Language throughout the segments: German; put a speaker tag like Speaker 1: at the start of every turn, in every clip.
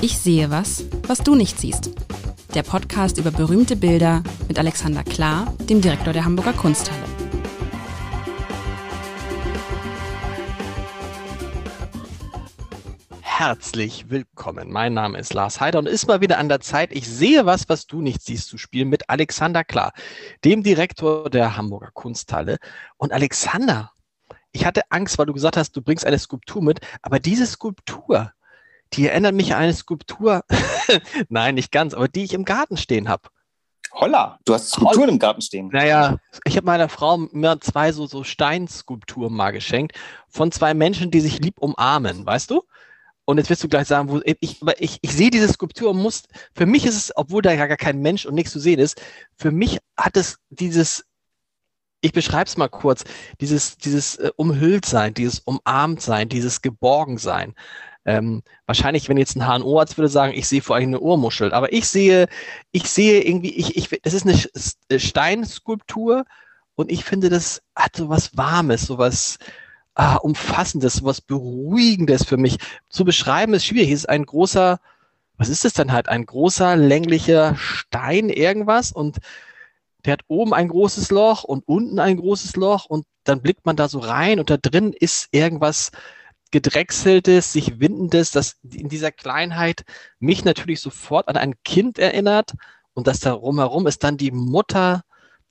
Speaker 1: Ich sehe was, was du nicht siehst. Der Podcast über berühmte Bilder mit Alexander Klar, dem Direktor der Hamburger Kunsthalle.
Speaker 2: Herzlich willkommen. Mein Name ist Lars Heider und ist mal wieder an der Zeit. Ich sehe was, was du nicht siehst, zu spielen mit Alexander Klar, dem Direktor der Hamburger Kunsthalle. Und Alexander, ich hatte Angst, weil du gesagt hast, du bringst eine Skulptur mit, aber diese Skulptur, die erinnert mich an eine Skulptur, nein, nicht ganz, aber die ich im Garten stehen habe.
Speaker 3: Holla, du hast Skulpturen Holla. im Garten stehen.
Speaker 2: Naja, ich habe meiner Frau mir zwei so, so Steinskulpturen mal geschenkt von zwei Menschen, die sich lieb umarmen, weißt du? Und jetzt wirst du gleich sagen, wo ich, ich, ich sehe diese Skulptur und muss, für mich ist es, obwohl da ja gar kein Mensch und nichts zu sehen ist, für mich hat es dieses ich beschreibe es mal kurz, dieses, dieses äh, Umhülltsein, dieses Umarmtsein, dieses Geborgensein. Ähm, wahrscheinlich, wenn jetzt ein HNO-Arzt würde sagen, ich sehe vor allem eine Ohrmuschel, aber ich sehe, ich sehe irgendwie, ich, ich, das ist eine äh, Steinskulptur und ich finde, das hat so was Warmes, so was ah, Umfassendes, so was Beruhigendes für mich. Zu beschreiben ist schwierig. Es ist ein großer, was ist das dann halt? Ein großer, länglicher Stein, irgendwas und der hat oben ein großes Loch und unten ein großes Loch und dann blickt man da so rein und da drin ist irgendwas gedrechseltes, sich windendes, das in dieser Kleinheit mich natürlich sofort an ein Kind erinnert und das da rumherum ist dann die Mutter,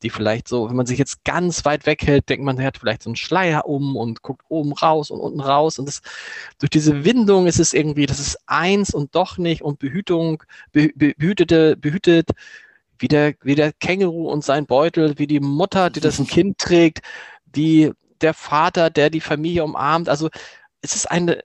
Speaker 2: die vielleicht so, wenn man sich jetzt ganz weit weghält, denkt man, der hat vielleicht so einen Schleier um und guckt oben raus und unten raus und das, durch diese Windung ist es irgendwie, das ist eins und doch nicht und Behütung, behütete, behütet, wie der, wie der Känguru und sein Beutel, wie die Mutter, die das Kind trägt, die, der Vater, der die Familie umarmt. Also es ist eine,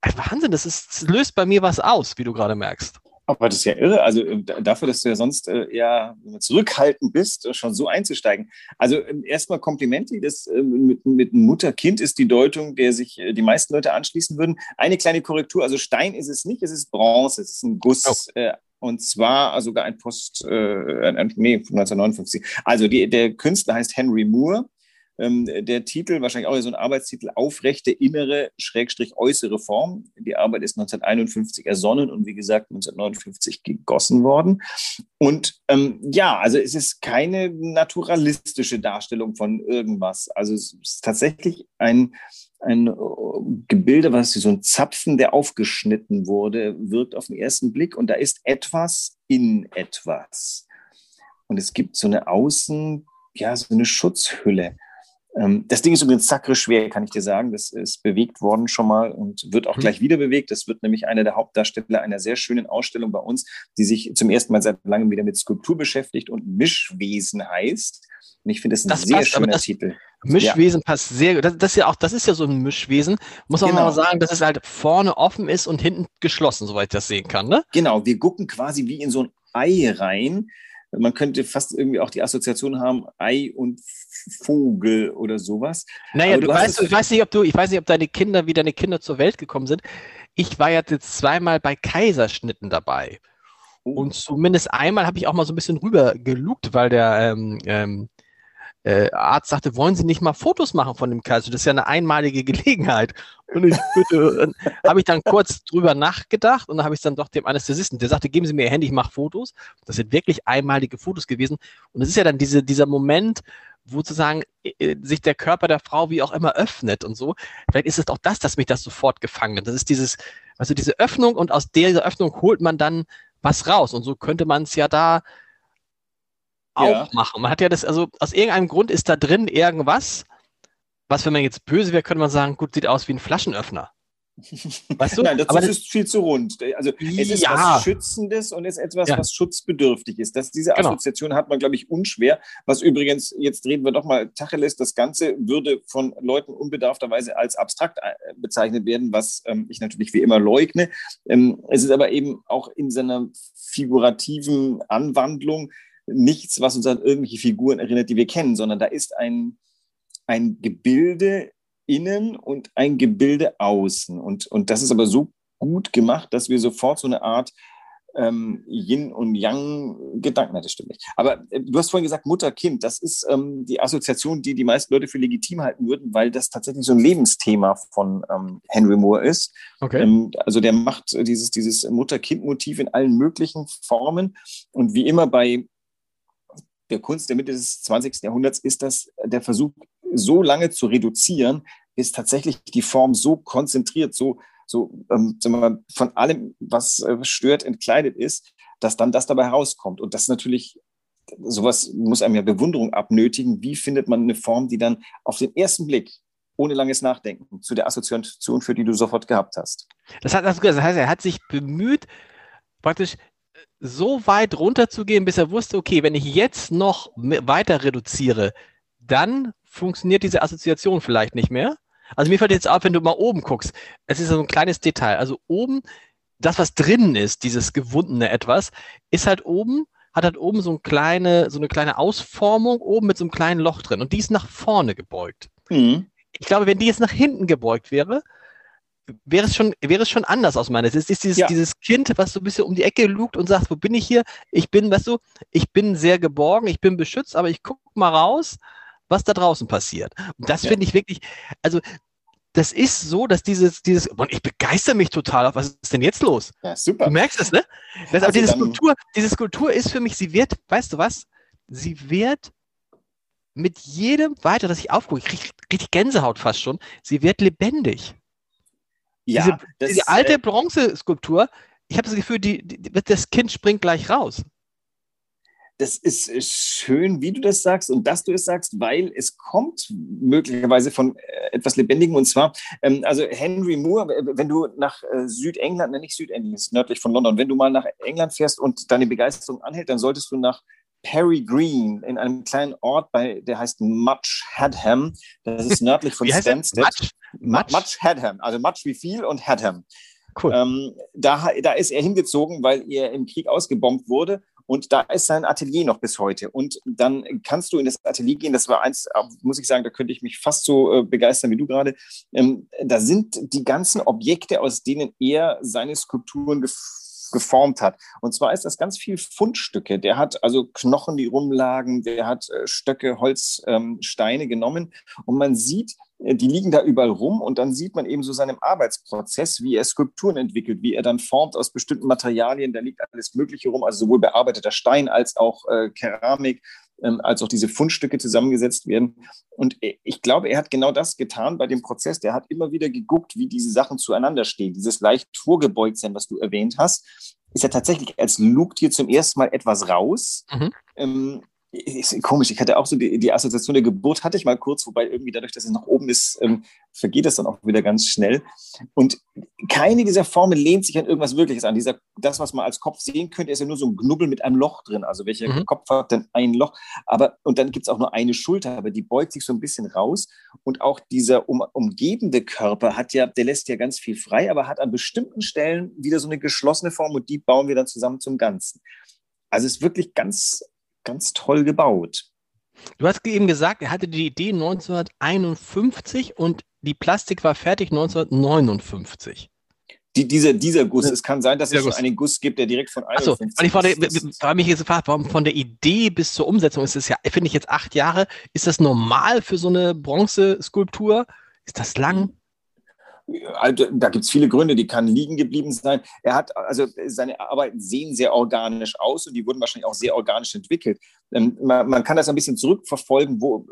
Speaker 2: ein Wahnsinn, das, ist, das löst bei mir was aus, wie du gerade merkst.
Speaker 3: Aber das ist ja irre. Also äh, dafür, dass du ja sonst äh, eher zurückhaltend bist, äh, schon so einzusteigen. Also ähm, erstmal Komplimente. Das mit, mit Mutter-Kind ist die Deutung, der sich die meisten Leute anschließen würden. Eine kleine Korrektur. Also Stein ist es nicht, es ist Bronze, es ist ein Guss. Oh. Und zwar sogar ein Post, äh, nee, 1959. Also die, der Künstler heißt Henry Moore. Ähm, der Titel, wahrscheinlich auch so ein Arbeitstitel, Aufrechte innere, Schrägstrich äußere Form. Die Arbeit ist 1951 ersonnen und wie gesagt 1959 gegossen worden. Und ähm, ja, also es ist keine naturalistische Darstellung von irgendwas. Also es ist tatsächlich ein ein äh, Gebilde, was wie so ein Zapfen, der aufgeschnitten wurde, wirkt auf den ersten Blick und da ist etwas in etwas. Und es gibt so eine Außen, ja, so eine Schutzhülle. Ähm, das Ding ist übrigens sackre schwer, kann ich dir sagen. Das ist bewegt worden schon mal und wird auch mhm. gleich wieder bewegt. Das wird nämlich einer der Hauptdarsteller einer sehr schönen Ausstellung bei uns, die sich zum ersten Mal seit langem wieder mit Skulptur beschäftigt und Mischwesen heißt. Und ich finde das ein das sehr passt, schöner das, Titel.
Speaker 2: Mischwesen ja. passt sehr gut. Das, das, ist ja auch, das ist ja so ein Mischwesen. Muss man genau. mal sagen, dass es halt vorne offen ist und hinten geschlossen, soweit ich das sehen kann, ne?
Speaker 3: Genau, wir gucken quasi wie in so ein Ei rein. Man könnte fast irgendwie auch die Assoziation haben, Ei und Vogel oder sowas.
Speaker 2: Naja, du, du weißt, ich weiß nicht, ob du, ich weiß nicht, ob deine Kinder, wie deine Kinder zur Welt gekommen sind. Ich war jetzt zweimal bei Kaiserschnitten dabei. Oh. Und zumindest einmal habe ich auch mal so ein bisschen rüber gelugt, weil der ähm, ähm, äh, Arzt sagte, wollen Sie nicht mal Fotos machen von dem Kaiser? Das ist ja eine einmalige Gelegenheit. Und ich bitte, habe ich dann kurz drüber nachgedacht und dann habe ich dann doch dem Anästhesisten, der sagte, geben Sie mir Ihr Handy, ich mache Fotos. Das sind wirklich einmalige Fotos gewesen. Und es ist ja dann diese, dieser Moment, wo sozusagen sich der Körper der Frau wie auch immer öffnet und so. Vielleicht ist es auch das, dass mich das sofort gefangen hat. Das ist dieses, also diese Öffnung und aus dieser Öffnung holt man dann was raus. Und so könnte man es ja da auch ja. machen. Man hat ja das, also aus irgendeinem Grund ist da drin irgendwas, was, wenn man jetzt böse wäre, könnte man sagen, gut, sieht aus wie ein Flaschenöffner.
Speaker 3: Weißt du? Nein, das, das ist viel zu rund. Also es ist ja. was Schützendes und es ist etwas, ja. was schutzbedürftig ist. Das, diese genau. Assoziation genau. hat man, glaube ich, unschwer. Was übrigens, jetzt reden wir doch mal Tacheles, das Ganze würde von Leuten unbedarfterweise als abstrakt äh, bezeichnet werden, was ähm, ich natürlich wie immer leugne. Ähm, es ist aber eben auch in seiner figurativen Anwandlung nichts, was uns an irgendwelche Figuren erinnert, die wir kennen, sondern da ist ein, ein Gebilde innen und ein Gebilde außen. Und, und das ist aber so gut gemacht, dass wir sofort so eine Art ähm, Yin und Yang Gedanken hatte, stimmt nicht. Aber äh, du hast vorhin gesagt, Mutter-Kind, das ist ähm, die Assoziation, die die meisten Leute für legitim halten würden, weil das tatsächlich so ein Lebensthema von ähm, Henry Moore ist. Okay. Ähm, also der macht dieses, dieses Mutter-Kind-Motiv in allen möglichen Formen und wie immer bei der Kunst der Mitte des 20. Jahrhunderts ist das der Versuch, so lange zu reduzieren, bis tatsächlich die Form so konzentriert, so so ähm, von allem, was äh, stört, entkleidet ist, dass dann das dabei herauskommt. Und das ist natürlich, sowas muss einem ja Bewunderung abnötigen. Wie findet man eine Form, die dann auf den ersten Blick ohne langes Nachdenken zu der Assoziation führt, die du sofort gehabt hast.
Speaker 2: Das, hat, das heißt, er hat sich bemüht, praktisch so weit runterzugehen, bis er wusste, okay, wenn ich jetzt noch weiter reduziere, dann funktioniert diese Assoziation vielleicht nicht mehr. Also mir fällt jetzt auf, wenn du mal oben guckst, es ist so ein kleines Detail. Also oben, das, was drinnen ist, dieses gewundene etwas, ist halt oben, hat halt oben so, eine kleine, so eine kleine Ausformung oben mit so einem kleinen Loch drin und die ist nach vorne gebeugt. Mhm. Ich glaube, wenn die jetzt nach hinten gebeugt wäre, wäre es schon, wäre es schon anders aus meiner Sicht. Es ist dieses, ja. dieses Kind, was so ein bisschen um die Ecke lugt und sagt, wo bin ich hier? Ich bin, weißt du, ich bin sehr geborgen, ich bin beschützt, aber ich gucke mal raus was da draußen passiert. Und das ja. finde ich wirklich, also das ist so, dass dieses, dieses, und ich begeister mich total auf, was ist denn jetzt los?
Speaker 3: Ja, super.
Speaker 2: Du merkst es, ne? Das, also aber diese Skulptur, diese Skulptur ist für mich, sie wird, weißt du was? Sie wird mit jedem weiter, dass ich aufgucke, ich kriege richtig Gänsehaut fast schon, sie wird lebendig. Ja, diese, das, diese alte äh, Bronzeskulptur, ich habe das Gefühl, die, die, das Kind springt gleich raus
Speaker 3: das ist schön, wie du das sagst und dass du es sagst, weil es kommt möglicherweise von äh, etwas Lebendigem. Und zwar, ähm, also Henry Moore, wenn du nach äh, Südengland, ne, nicht Südengland, ist nördlich von London, wenn du mal nach England fährst und deine Begeisterung anhält, dann solltest du nach Perry Green in einem kleinen Ort, bei, der heißt Much Hadham. Das ist nördlich von Stansted. Much? Much? Much Hadham, also Much wie viel und Hadham. Cool. Ähm, da, da ist er hingezogen, weil er im Krieg ausgebombt wurde und da ist sein Atelier noch bis heute. Und dann kannst du in das Atelier gehen. Das war eins, äh, muss ich sagen, da könnte ich mich fast so äh, begeistern wie du gerade. Ähm, da sind die ganzen Objekte, aus denen er seine Skulpturen geformt hat. Und zwar ist das ganz viel Fundstücke. Der hat also Knochen, die rumlagen, der hat äh, Stöcke, Holz, ähm, genommen. Und man sieht, äh, die liegen da überall rum und dann sieht man eben so seinem Arbeitsprozess, wie er Skulpturen entwickelt, wie er dann formt aus bestimmten Materialien. Da liegt alles Mögliche rum, also sowohl bearbeiteter Stein als auch äh, Keramik, ähm, als auch diese Fundstücke zusammengesetzt werden. Und ich glaube, er hat genau das getan bei dem Prozess. Der hat immer wieder geguckt, wie diese Sachen zueinander stehen. Dieses leicht vorgebeugtsein, was du erwähnt hast, ist ja tatsächlich als lugt hier zum ersten Mal etwas raus. Mhm. Ähm, ist komisch, ich hatte auch so die, die, Assoziation der Geburt, hatte ich mal kurz, wobei irgendwie dadurch, dass es nach oben ist, ähm, vergeht das dann auch wieder ganz schnell. Und keine dieser Formen lehnt sich an irgendwas Wirkliches an. Dieser, das, was man als Kopf sehen könnte, ist ja nur so ein Knubbel mit einem Loch drin. Also welcher mhm. Kopf hat denn ein Loch? Aber, und dann gibt es auch nur eine Schulter, aber die beugt sich so ein bisschen raus. Und auch dieser um, umgebende Körper hat ja, der lässt ja ganz viel frei, aber hat an bestimmten Stellen wieder so eine geschlossene Form und die bauen wir dann zusammen zum Ganzen. Also es ist wirklich ganz ganz toll gebaut.
Speaker 2: Du hast eben gesagt, er hatte die Idee 1951 und die Plastik war fertig 1959.
Speaker 3: Die, diese, dieser Guss, es kann sein, dass es Guss. einen Guss gibt, der direkt von
Speaker 2: 51 Achso, weil ich frage mich jetzt gefragt, warum von der Idee bis zur Umsetzung ist es ja, finde ich jetzt acht Jahre. Ist das normal für so eine Bronzeskulptur? Ist das lang?
Speaker 3: Also, da gibt es viele Gründe, die kann liegen geblieben sein. Er hat, also seine Arbeiten sehen sehr organisch aus und die wurden wahrscheinlich auch sehr organisch entwickelt. Ähm, man, man, kann das ein bisschen zurückverfolgen, wo,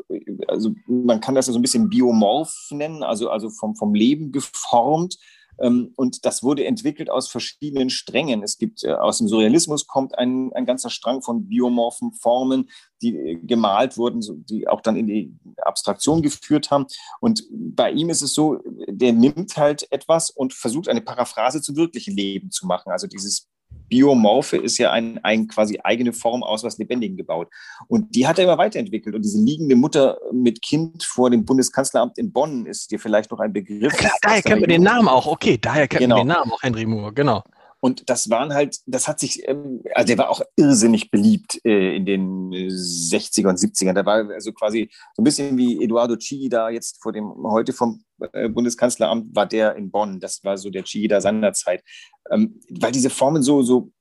Speaker 3: also man kann das so ein bisschen biomorph nennen, also, also vom, vom Leben geformt. Ähm, und das wurde entwickelt aus verschiedenen Strängen. Es gibt äh, aus dem Surrealismus kommt ein, ein ganzer Strang von biomorphen Formen, die äh, gemalt wurden, die auch dann in die Abstraktion geführt haben. Und bei ihm ist es so, der nimmt halt etwas und versucht eine Paraphrase zum wirklichen Leben zu machen. Also dieses Biomorphe ist ja ein, ein quasi eigene Form aus was Lebendigem gebaut. Und die hat er immer weiterentwickelt. Und diese liegende Mutter mit Kind vor dem Bundeskanzleramt in Bonn ist dir vielleicht noch ein Begriff.
Speaker 2: Klar, daher kennen wir den Namen auch. Okay, daher kennen genau. wir den Namen auch, Henry Moore, genau.
Speaker 3: Und das waren halt, das hat sich, ähm, also der war auch irrsinnig beliebt äh, in den 60er und 70ern. Da war also quasi so ein bisschen wie Eduardo Chigi jetzt vor dem, heute vom äh, Bundeskanzleramt, war der in Bonn. Das war so der Chigi seinerzeit. Ähm, weil diese Formen so, so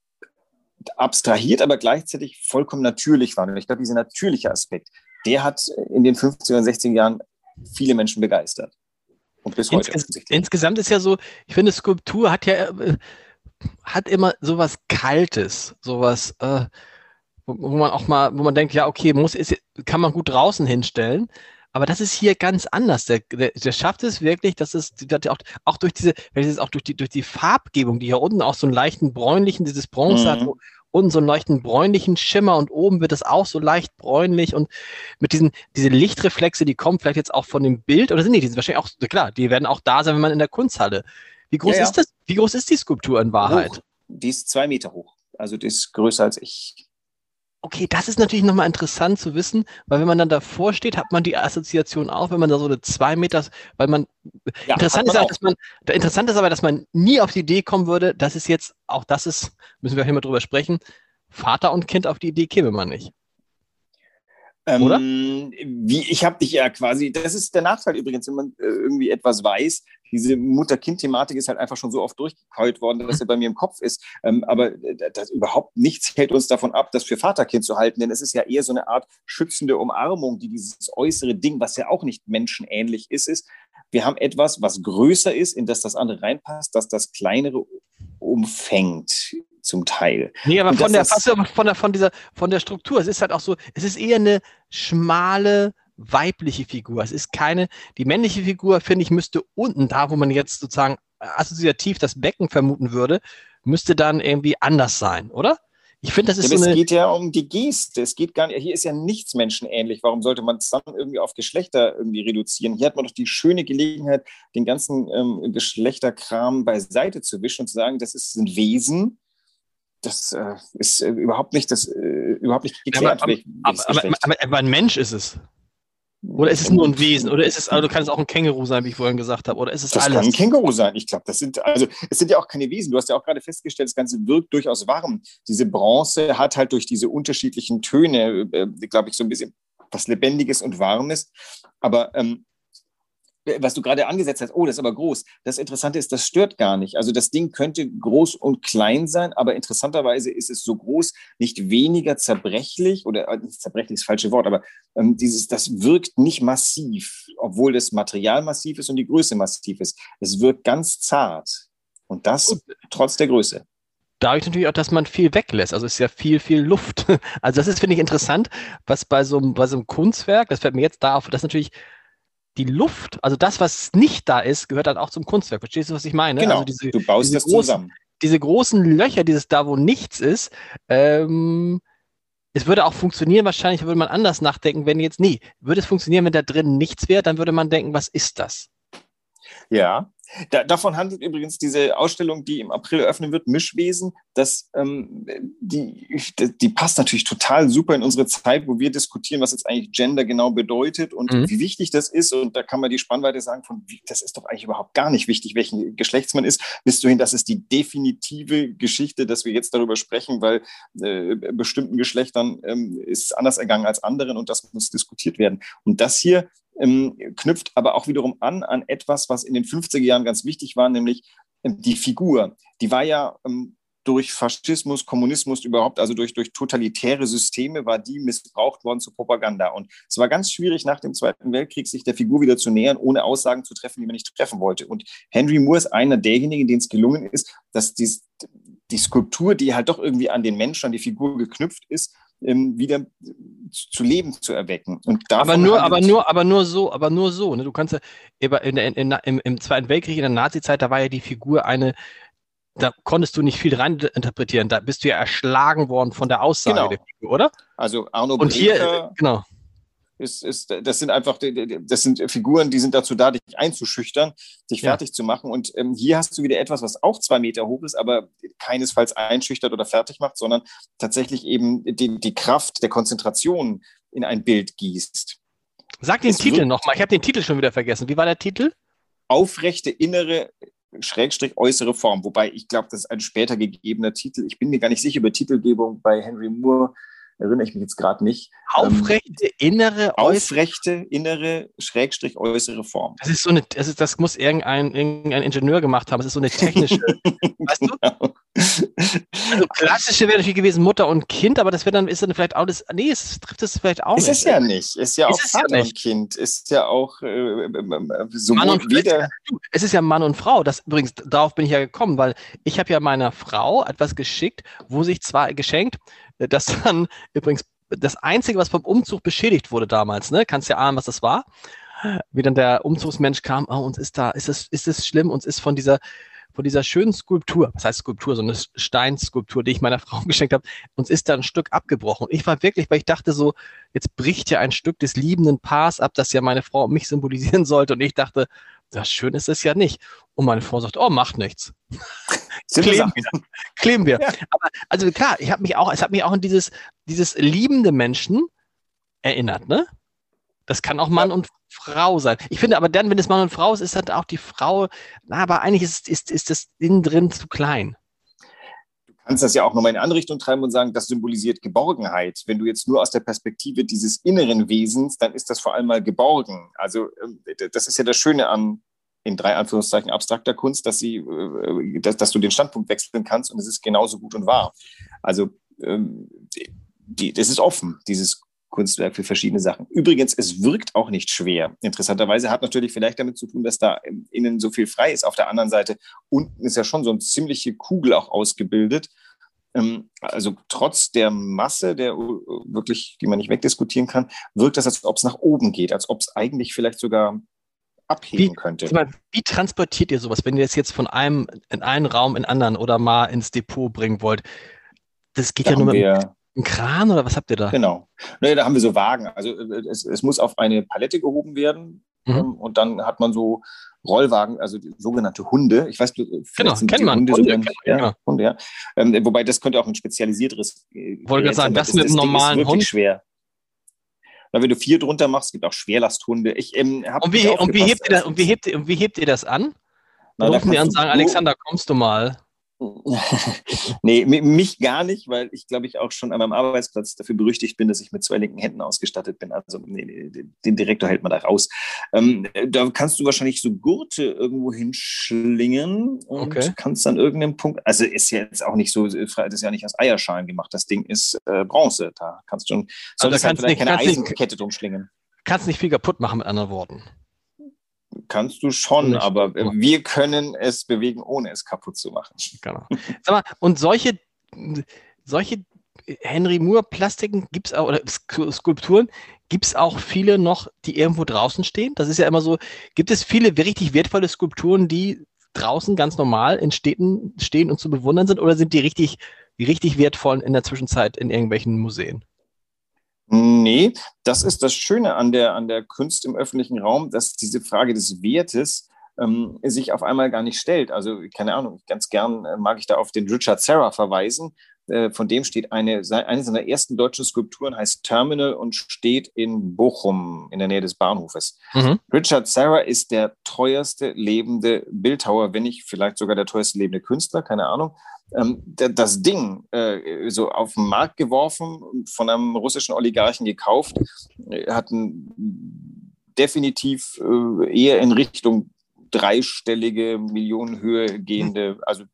Speaker 3: abstrahiert, aber gleichzeitig vollkommen natürlich waren. Und ich glaube, dieser natürliche Aspekt, der hat in den 50er und 60er Jahren viele Menschen begeistert.
Speaker 2: Und bis heute. Insges insgesamt ist ja so, ich finde, Skulptur hat ja äh, hat immer sowas Kaltes, sowas, äh, wo, man auch mal, wo man denkt, ja, okay, muss, ist, kann man gut draußen hinstellen. Aber das ist hier ganz anders. Der, der, der schafft es wirklich, dass es dass auch, auch durch diese, auch durch die, durch die Farbgebung, die hier unten auch so einen leichten bräunlichen, dieses Bronze mhm. hat, wo, unten so einen leichten bräunlichen Schimmer und oben wird es auch so leicht bräunlich und mit diesen, diese Lichtreflexe, die kommen vielleicht jetzt auch von dem Bild oder sind die, die sind wahrscheinlich auch, klar, die werden auch da sein, wenn man in der Kunsthalle. Wie groß ja, ist das? Wie groß ist die Skulptur in Wahrheit?
Speaker 3: Hoch. Die ist zwei Meter hoch. Also die ist größer als ich.
Speaker 2: Okay, das ist natürlich nochmal interessant zu wissen, weil wenn man dann davor steht, hat man die Assoziation auch, wenn man da so eine zwei Meter, weil man, ja, interessant man ist auch, dass man, interessant ist aber, dass man nie auf die Idee kommen würde, dass es jetzt, auch das ist, müssen wir auch immer drüber sprechen, Vater und Kind auf die Idee käme man nicht.
Speaker 3: Ähm, Oder? Wie, ich habe dich ja quasi, das ist der Nachteil übrigens, wenn man äh, irgendwie etwas weiß. Diese Mutter-Kind-Thematik ist halt einfach schon so oft durchgekeult worden, dass er bei mir im Kopf ist. Ähm, aber äh, das, überhaupt nichts hält uns davon ab, das für Vaterkind zu halten, denn es ist ja eher so eine Art schützende Umarmung, die dieses äußere Ding, was ja auch nicht menschenähnlich ist, ist. Wir haben etwas, was größer ist, in das das andere reinpasst, das das kleinere umfängt zum Teil.
Speaker 2: Nee, aber von der, von der, von dieser, von der Struktur. Es ist halt auch so, es ist eher eine schmale, weibliche Figur. Es ist keine, die männliche Figur, finde ich, müsste unten, da wo man jetzt sozusagen assoziativ das Becken vermuten würde, müsste dann irgendwie anders sein, oder? Ich finde, das ist
Speaker 3: ja,
Speaker 2: so
Speaker 3: Es geht ja um die Geste. Es geht gar nicht, hier ist ja nichts menschenähnlich. Warum sollte man es dann irgendwie auf Geschlechter irgendwie reduzieren? Hier hat man doch die schöne Gelegenheit, den ganzen ähm, Geschlechterkram beiseite zu wischen und zu sagen, das ist ein Wesen, das äh, ist äh, überhaupt nicht das äh, überhaupt nicht geklärt.
Speaker 2: Aber, aber, aber, aber, ein Mensch ist es. Oder ist es nur ein Wesen? Oder ist es, also kann es auch ein Känguru sein, wie ich vorhin gesagt habe? Oder ist es
Speaker 3: das
Speaker 2: alles?
Speaker 3: kann ein Känguru sein. Ich glaube, das sind, also, es sind ja auch keine Wesen. Du hast ja auch gerade festgestellt, das Ganze wirkt durchaus warm. Diese Bronze hat halt durch diese unterschiedlichen Töne, äh, glaube ich, so ein bisschen was Lebendiges und Warmes. Aber ähm, was du gerade angesetzt hast, oh, das ist aber groß. Das Interessante ist, das stört gar nicht. Also das Ding könnte groß und klein sein, aber interessanterweise ist es so groß, nicht weniger zerbrechlich oder äh, zerbrechlich ist das falsche Wort, aber ähm, dieses, das wirkt nicht massiv, obwohl das Material massiv ist und die Größe massiv ist. Es wirkt ganz zart und das und, trotz der Größe
Speaker 2: dadurch natürlich auch, dass man viel weglässt. Also es ist ja viel, viel Luft. Also das ist, finde ich, interessant, was bei so, einem, bei so einem Kunstwerk, das fällt mir jetzt da auf, dass natürlich die Luft, also das, was nicht da ist, gehört halt auch zum Kunstwerk. Verstehst du, was ich meine?
Speaker 3: Genau,
Speaker 2: also
Speaker 3: diese, du baust das großen, zusammen.
Speaker 2: Diese großen Löcher, dieses da, wo nichts ist, ähm, es würde auch funktionieren, wahrscheinlich würde man anders nachdenken, wenn jetzt, nee, würde es funktionieren, wenn da drin nichts wäre, dann würde man denken, was ist das?
Speaker 3: Ja, da, davon handelt übrigens diese Ausstellung, die im April eröffnen wird, Mischwesen. Das, ähm, die, die passt natürlich total super in unsere Zeit, wo wir diskutieren, was jetzt eigentlich Gender genau bedeutet und mhm. wie wichtig das ist. Und da kann man die Spannweite sagen von, das ist doch eigentlich überhaupt gar nicht wichtig, welchen Geschlechts man ist, bis du hin, das ist die definitive Geschichte, dass wir jetzt darüber sprechen, weil äh, bestimmten Geschlechtern ähm, ist anders ergangen als anderen und das muss diskutiert werden. Und das hier ähm, knüpft aber auch wiederum an an etwas, was in den 50er Jahren ganz wichtig war, nämlich ähm, die Figur. Die war ja ähm, durch Faschismus, Kommunismus überhaupt, also durch, durch totalitäre Systeme, war die missbraucht worden zur Propaganda. Und es war ganz schwierig, nach dem Zweiten Weltkrieg sich der Figur wieder zu nähern, ohne Aussagen zu treffen, die man nicht treffen wollte. Und Henry Moore ist einer derjenigen, denen es gelungen ist, dass dies, die Skulptur, die halt doch irgendwie an den Menschen, an die Figur geknüpft ist, ähm, wieder zu Leben zu erwecken.
Speaker 2: Und aber nur, aber nur, aber nur so, aber nur so. Ne? Du kannst ja in, in, in, im, im Zweiten Weltkrieg, in der Nazizeit, da war ja die Figur eine, da konntest du nicht viel rein interpretieren. Da bist du ja erschlagen worden von der Aussage
Speaker 3: genau.
Speaker 2: der Figur, oder?
Speaker 3: Also Arno
Speaker 2: Und Breker, hier, genau
Speaker 3: ist, ist, das sind einfach, das sind Figuren, die sind dazu da, dich einzuschüchtern, dich ja. fertig zu machen. Und ähm, hier hast du wieder etwas, was auch zwei Meter hoch ist, aber keinesfalls einschüchtert oder fertig macht, sondern tatsächlich eben die, die Kraft der Konzentration in ein Bild gießt.
Speaker 2: Sag den es Titel nochmal. Ich habe den Titel schon wieder vergessen. Wie war der Titel?
Speaker 3: Aufrechte innere Schrägstrich äußere Form. Wobei ich glaube, das ist ein später gegebener Titel. Ich bin mir gar nicht sicher über Titelgebung bei Henry Moore erinnere ich mich jetzt gerade nicht.
Speaker 2: Aufrechte ähm, innere,
Speaker 3: aufrechte innere Schrägstrich äußere Form.
Speaker 2: Das ist so eine, das, ist, das muss irgendein, irgendein Ingenieur gemacht haben. Das ist so eine technische, weißt du?
Speaker 3: Genau.
Speaker 2: Also klassische wäre natürlich gewesen Mutter und Kind, aber das wäre dann, ist dann vielleicht auch das, nee, es trifft es vielleicht auch
Speaker 3: ist
Speaker 2: nicht.
Speaker 3: Ist es ja nicht. Ist ja auch
Speaker 2: ja
Speaker 3: Vater
Speaker 2: nicht.
Speaker 3: und Kind. Ist ja auch äh, äh, sowohl
Speaker 2: Mann und
Speaker 3: weder.
Speaker 2: Du, Es ist ja Mann und Frau. Das übrigens, darauf bin ich ja gekommen, weil ich habe ja meiner Frau etwas geschickt, wo sich zwar geschenkt, äh, das dann übrigens das Einzige, was vom Umzug beschädigt wurde damals, ne? Kannst ja ahnen, was das war. Wie dann der Umzugsmensch kam, oh, uns ist da, ist es, ist es schlimm, uns ist von dieser, von dieser schönen Skulptur, was heißt Skulptur, so eine Steinskulptur, die ich meiner Frau geschenkt habe, uns ist da ein Stück abgebrochen. Ich war wirklich, weil ich dachte so, jetzt bricht ja ein Stück des liebenden Paars ab, das ja meine Frau und mich symbolisieren sollte. Und ich dachte, das schön ist es ja nicht. Und meine Frau sagt, oh, macht nichts. Kleben
Speaker 3: Sachen.
Speaker 2: Kleben wir.
Speaker 3: Ja.
Speaker 2: Aber also klar, ich habe mich auch, es hat mich auch an dieses, dieses liebende Menschen erinnert, ne? Das kann auch Mann und Frau sein. Ich finde aber dann, wenn es Mann und Frau ist, ist halt auch die Frau, na, aber eigentlich ist, ist, ist das innen drin zu klein.
Speaker 3: Du kannst das ja auch nochmal in eine andere Richtung treiben und sagen, das symbolisiert Geborgenheit. Wenn du jetzt nur aus der Perspektive dieses inneren Wesens, dann ist das vor allem mal geborgen. Also ähm, das ist ja das Schöne an in drei Anführungszeichen abstrakter Kunst, dass sie, äh, dass, dass du den Standpunkt wechseln kannst und es ist genauso gut und wahr. Also ähm, die, das ist offen, dieses Kunstwerk für verschiedene Sachen. Übrigens, es wirkt auch nicht schwer. Interessanterweise hat natürlich vielleicht damit zu tun, dass da innen so viel frei ist. Auf der anderen Seite unten ist ja schon so eine ziemliche Kugel auch ausgebildet. Ähm, Also trotz der Masse, der wirklich, die man nicht wegdiskutieren kann, wirkt das, als ob es nach oben geht, als ob es eigentlich vielleicht sogar abheben könnte.
Speaker 2: Mal, Wie transportiert ihr sowas, wenn ihr das jetzt von einem in einen Raum in anderen oder mal ins Depot bringen wollt? Das geht
Speaker 3: Da
Speaker 2: ja nur mit einem Kran oder was habt ihr da?
Speaker 3: genau. Naja, da haben wir so Wagen. Also äh, es, es muss auf eine Palette gehoben werden
Speaker 2: Mhm.
Speaker 3: ähm, und dann hat man so Rollwagen, also die sogenannte Hunde. Ich weiß,
Speaker 2: Genau, kennt man.
Speaker 3: Hunde,
Speaker 2: Hunde
Speaker 3: ja,
Speaker 2: genau.
Speaker 3: Hunde, ja. Ähm, wobei das könnte auch ein spezialisierteres. äh,
Speaker 2: Wollte gerade sagen,
Speaker 3: weil
Speaker 2: das mit einem
Speaker 3: ist
Speaker 2: normalen
Speaker 3: wirklich
Speaker 2: Hund?
Speaker 3: schwer. Na, wenn du vier drunter machst, es gibt auch Schwerlasthunde. Ich ähm, habe
Speaker 2: Und wie, und, wie hebt ihr das, und, wie hebt ihr, und wie hebt ihr das an?
Speaker 3: Na, da
Speaker 2: Rufen die an und sagen, Alexander, kommst du mal?
Speaker 3: nee, mi- mich gar nicht, weil ich glaube ich auch schon an meinem Arbeitsplatz dafür berüchtigt bin, dass ich mit zwei linken Händen ausgestattet bin. Also nee, den Direktor hält man da raus. Ähm, da kannst du wahrscheinlich so Gurte irgendwo hinschlingen und
Speaker 2: Okay.
Speaker 3: kannst an irgendeinem Punkt, also ist ja jetzt auch nicht so, das ist ja nicht aus Eierschalen gemacht, das Ding ist äh, Bronze, da kannst du schon, solltest halt
Speaker 2: kannst
Speaker 3: vielleicht
Speaker 2: nicht-
Speaker 3: keine
Speaker 2: kannst nicht-
Speaker 3: Eisenkette drum schlingen.
Speaker 2: Kannst nicht viel kaputt machen, mit anderen Worten.
Speaker 3: Kannst du schon, aber äh, wir können es bewegen, ohne es kaputt zu machen.
Speaker 2: Genau. Sag mal, und solche, solche Henry Moore Plastiken gibt es auch, oder Sk- Skulpturen, gibt es auch viele noch, die irgendwo draußen stehen? Das ist ja immer so, gibt es viele richtig wertvolle Skulpturen, die draußen ganz normal in Städten stehen und zu bewundern sind, oder sind die richtig, die richtig wertvollen in der Zwischenzeit in irgendwelchen Museen?
Speaker 3: Nee, das ist das Schöne an der, an der Kunst im öffentlichen Raum, dass diese Frage des Wertes ähm, sich auf einmal gar nicht stellt. Also, keine Ahnung, ganz gern äh, mag ich da auf den Richard Serra verweisen. Äh, von dem steht eine, eine seiner ersten deutschen Skulpturen, heißt Terminal und steht in Bochum in der Nähe des Bahnhofes.
Speaker 2: Mhm.
Speaker 3: Richard Serra ist der teuerste lebende Bildhauer, wenn nicht vielleicht sogar der teuerste lebende Künstler, keine Ahnung. Ähm, da- das Ding äh, so auf den Markt geworfen, von einem russischen Oligarchen gekauft, äh, hat ein, definitiv eher in Richtung dreistellige Millionenhöhe gehende, also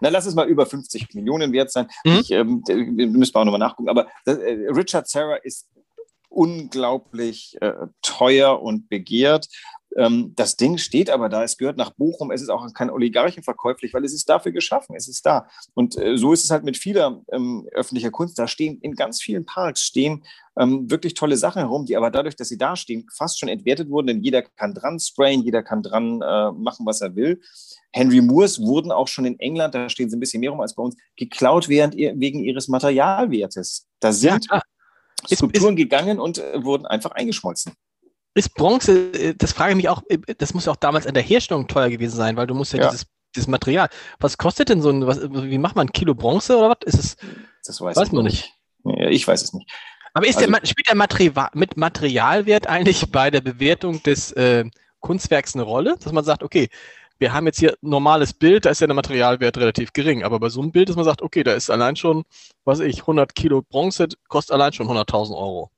Speaker 3: na lass es mal über 50 Millionen wert sein.
Speaker 2: Mhm.
Speaker 3: Ich, ähm, da müssen wir auch nochmal nachgucken. Aber das, äh, Richard Serra ist unglaublich äh, teuer und begehrt. Ähm, das Ding steht aber da, es gehört nach Bochum, es ist auch kein Oligarchen verkäuflich, weil es ist dafür geschaffen, es ist da. Und äh, so ist es halt mit vieler ähm, öffentlicher Kunst. Da stehen in ganz vielen Parks stehen ähm, wirklich tolle Sachen herum, die aber dadurch, dass sie da stehen, fast schon entwertet wurden, denn jeder kann dran sprayen, jeder kann dran äh, machen, was er will. Henry Moores wurden auch schon in England, da stehen sie ein bisschen mehr rum als bei uns, geklaut während wegen ihres Materialwertes. Da sind.
Speaker 2: Ist-
Speaker 3: Skulpturen gegangen und äh, wurden einfach eingeschmolzen.
Speaker 2: Ist Bronze, äh, das frage ich mich auch, äh, das muss ja auch damals an der Herstellung teuer gewesen sein, weil du musst ja,
Speaker 3: Ja.
Speaker 2: Dieses, dieses Material. Was kostet denn so ein, was, wie macht man ein Kilo Bronze oder was? Ist es,
Speaker 3: Das weiß,
Speaker 2: weiß
Speaker 3: ich
Speaker 2: man
Speaker 3: nicht. Ja, ich weiß es nicht.
Speaker 2: aber ist
Speaker 3: Also-
Speaker 2: der, spielt der Material, mit Materialwert eigentlich bei der Bewertung des äh, Kunstwerks eine Rolle? Dass man sagt, okay, wir haben jetzt hier ein normales Bild, da ist ja der Materialwert relativ gering, aber bei so einem Bild, dass man sagt, okay, da ist allein schon, was ich, 100 Kilo Bronze, kostet allein schon 100.000 Euro.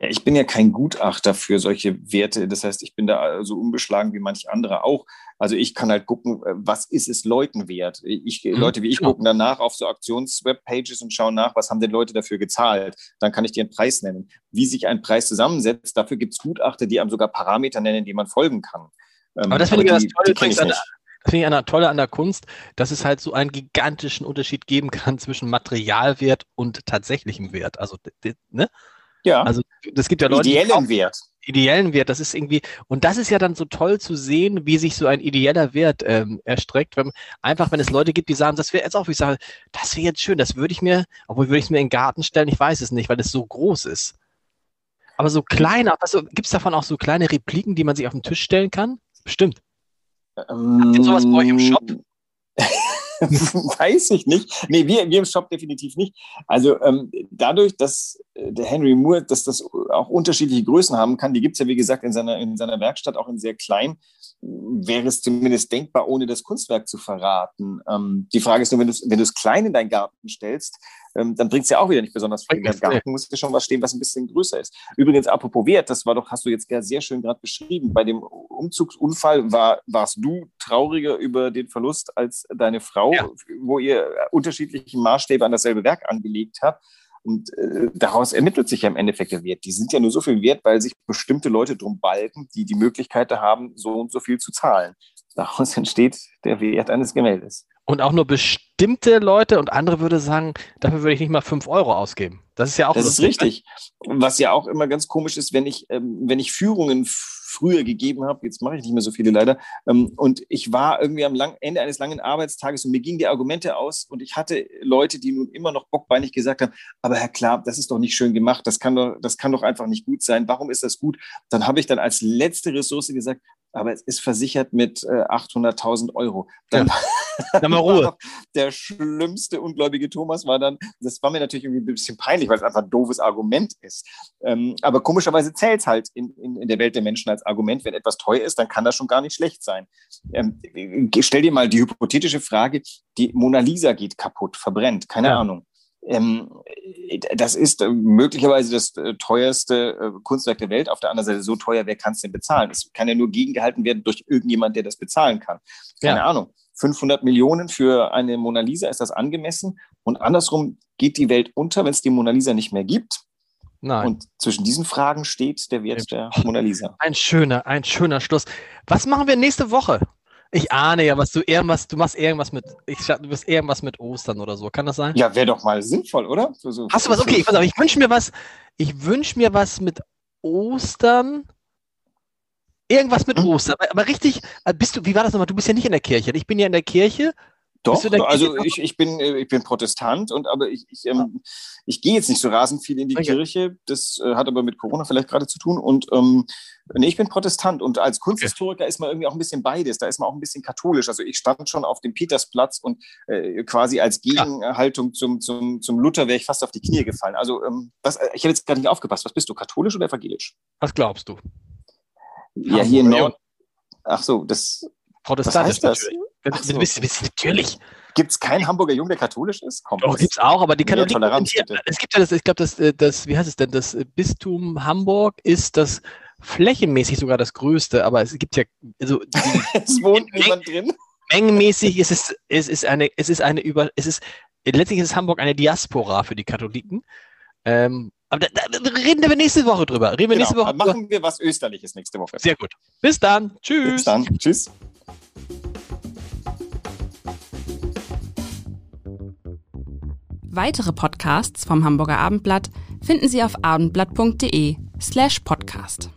Speaker 3: Ja, ich bin ja kein Gutachter für solche Werte. Das heißt, ich bin da so unbeschlagen wie manch andere auch. Also ich kann halt gucken, äh, was ist es Leuten wert? Ich, mhm, Leute wie ich genau. gucken danach auf so Aktionswebpages und schauen nach, was haben denn Leute dafür gezahlt? Dann kann ich dir einen Preis nennen. Wie sich ein Preis zusammensetzt, dafür gibt es Gutachter, die einem sogar Parameter nennen, die man folgen kann.
Speaker 2: Ähm, aber das finde ich das Tolle, an, das finde ich der, tolle an der Kunst, dass es halt so einen gigantischen Unterschied geben kann zwischen Materialwert und tatsächlichem Wert. Also, ne?
Speaker 3: Ja.
Speaker 2: Also es gibt ja Leute,
Speaker 3: ideellen die Wert.
Speaker 2: Ideellen Wert, das ist irgendwie, und das ist ja dann so toll zu sehen, wie sich so ein ideeller Wert ähm, erstreckt, wenn einfach, wenn es Leute gibt, die sagen, das wäre jetzt auch, wie ich sage, das wäre jetzt schön, das würde ich mir, obwohl würde ich es mir in den Garten stellen, ich weiß es nicht, weil es so groß ist. Aber so kleine, also gibt es davon auch so kleine Repliken, die man sich auf den Tisch stellen kann? Bestimmt.
Speaker 3: Ähm, Habt ihr sowas bei euch im Shop? Weiß ich nicht. Nee, wir, wir im Shop definitiv nicht. Also ähm, dadurch, dass äh, der Henry Moore, dass das auch unterschiedliche Größen haben kann, die gibt es ja, wie gesagt, in seiner, in seiner Werkstatt auch in sehr klein, wäre es zumindest denkbar, ohne das Kunstwerk zu verraten. Ähm, die Frage ist nur, wenn du es wenn klein in deinen Garten stellst, ähm, dann bringt es ja auch wieder nicht besonders viel. In deinem Garten muss ja schon was stehen, was ein bisschen größer ist. Übrigens, apropos Wert, das war doch, hast du jetzt sehr schön gerade beschrieben. Bei dem Umzugsunfall war, warst du trauriger über den Verlust als deine Frau, ja. wo ihr unterschiedliche Maßstäbe an dasselbe Werk angelegt habt. Und äh, daraus ermittelt sich ja im Endeffekt der Wert. Die sind ja nur so viel wert, weil sich bestimmte Leute drum balken, die die Möglichkeit haben, so und so viel zu zahlen. Daraus entsteht der Wert eines Gemäldes.
Speaker 2: Und auch nur bestimmte Leute und andere würde sagen, dafür würde ich nicht mal fünf Euro ausgeben. Das ist ja auch.
Speaker 3: Das ist richtig. Was ja auch immer ganz komisch ist, wenn ich, ähm, wenn ich Führungen früher gegeben habe, jetzt mache ich nicht mehr so viele leider, ähm, und ich war irgendwie am lang, Ende eines langen Arbeitstages und mir gingen die Argumente aus und ich hatte Leute, die nun immer noch bockbeinig gesagt haben, aber Herr Klar, das ist doch nicht schön gemacht, das kann doch, das kann doch einfach nicht gut sein, warum ist das gut? Dann habe ich dann als letzte Ressource gesagt, aber es ist versichert mit äh, 800.000 Euro. Dann, ja.
Speaker 2: dann mal Ruhe.
Speaker 3: der schlimmste ungläubige Thomas war dann, das war mir natürlich irgendwie ein bisschen peinlich, weil es einfach ein doofes Argument ist. Ähm, aber komischerweise zählt es halt in, in, in, der Welt der Menschen als Argument, wenn etwas teuer ist, dann kann das schon gar nicht schlecht sein. Ähm, stell dir mal die hypothetische Frage, die Mona Lisa geht kaputt, verbrennt, keine ja. Ahnung. Ähm, das ist äh, möglicherweise das äh, teuerste äh, Kunstwerk der Welt. Auf der anderen Seite so teuer, wer kann es denn bezahlen? Es kann ja nur gegengehalten werden durch irgendjemand, der das bezahlen kann. Keine ja. Ahnung. 500 Millionen für eine Mona Lisa, ist das angemessen? Und andersrum geht die Welt unter, wenn es die Mona Lisa nicht mehr gibt. Nein. Und zwischen diesen Fragen steht der Wert der Mona Lisa.
Speaker 2: Ein schöner, ein schöner Schluss. Was machen wir nächste Woche? Ich ahne ja, was du irgendwas, du machst irgendwas mit, ich, du bist irgendwas mit Ostern oder so. Kann das sein?
Speaker 3: Ja, wäre doch mal sinnvoll, oder?
Speaker 2: So, so, Hast du was? Okay, auf, ich wünsche mir was, ich wünsche mir was mit Ostern. Irgendwas mit hm? Ostern. Aber, aber, richtig, äh, bist du, wie war das nochmal? Du bist ja nicht in der Kirche. Ich bin ja in der Kirche
Speaker 3: doch, also ich, ich, bin, äh, ich bin Protestant und aber ich, ich, ähm, ich gehe jetzt nicht so rasend viel in die okay. Kirche. Das äh, hat aber mit Corona vielleicht gerade zu tun. Und ähm, nee, ich bin Protestant und als Kunsthistoriker okay. ist man irgendwie auch ein bisschen beides. Da ist man auch ein bisschen katholisch. Also ich stand schon auf dem Petersplatz und äh, quasi als Gegenhaltung ja. zum, zum, zum Luther wäre ich fast auf die Knie gefallen. Also ähm, was, äh, ich habe jetzt gar nicht aufgepasst. Was bist du, katholisch oder evangelisch?
Speaker 2: Was glaubst du?
Speaker 3: Ja, hier in Nord. Ach so, das.
Speaker 2: Protestantisch was heißt das? So. Bist, bist, natürlich.
Speaker 3: Gibt es keinen Hamburger Jung, der katholisch ist?
Speaker 2: Kommt Doch, gibt es auch, aber die Katholiken. Es gibt ja das, ich glaube, das, äh, das, wie heißt es denn, das Bistum Hamburg ist das flächenmäßig sogar das größte, aber es gibt ja, also.
Speaker 3: es wohnt niemand drin.
Speaker 2: Mengenmäßig ist es, es ist eine, es ist eine über, es ist, letztlich ist Hamburg eine Diaspora für die Katholiken. Ähm, aber da, da, reden wir nächste Woche drüber. Reden wir genau, nächste Woche
Speaker 3: machen drüber. wir was Österliches nächste Woche.
Speaker 2: Sehr gut. Bis dann. Tschüss.
Speaker 3: Bis dann. Tschüss.
Speaker 1: Weitere Podcasts vom Hamburger Abendblatt finden Sie auf abendblatt.de slash podcast.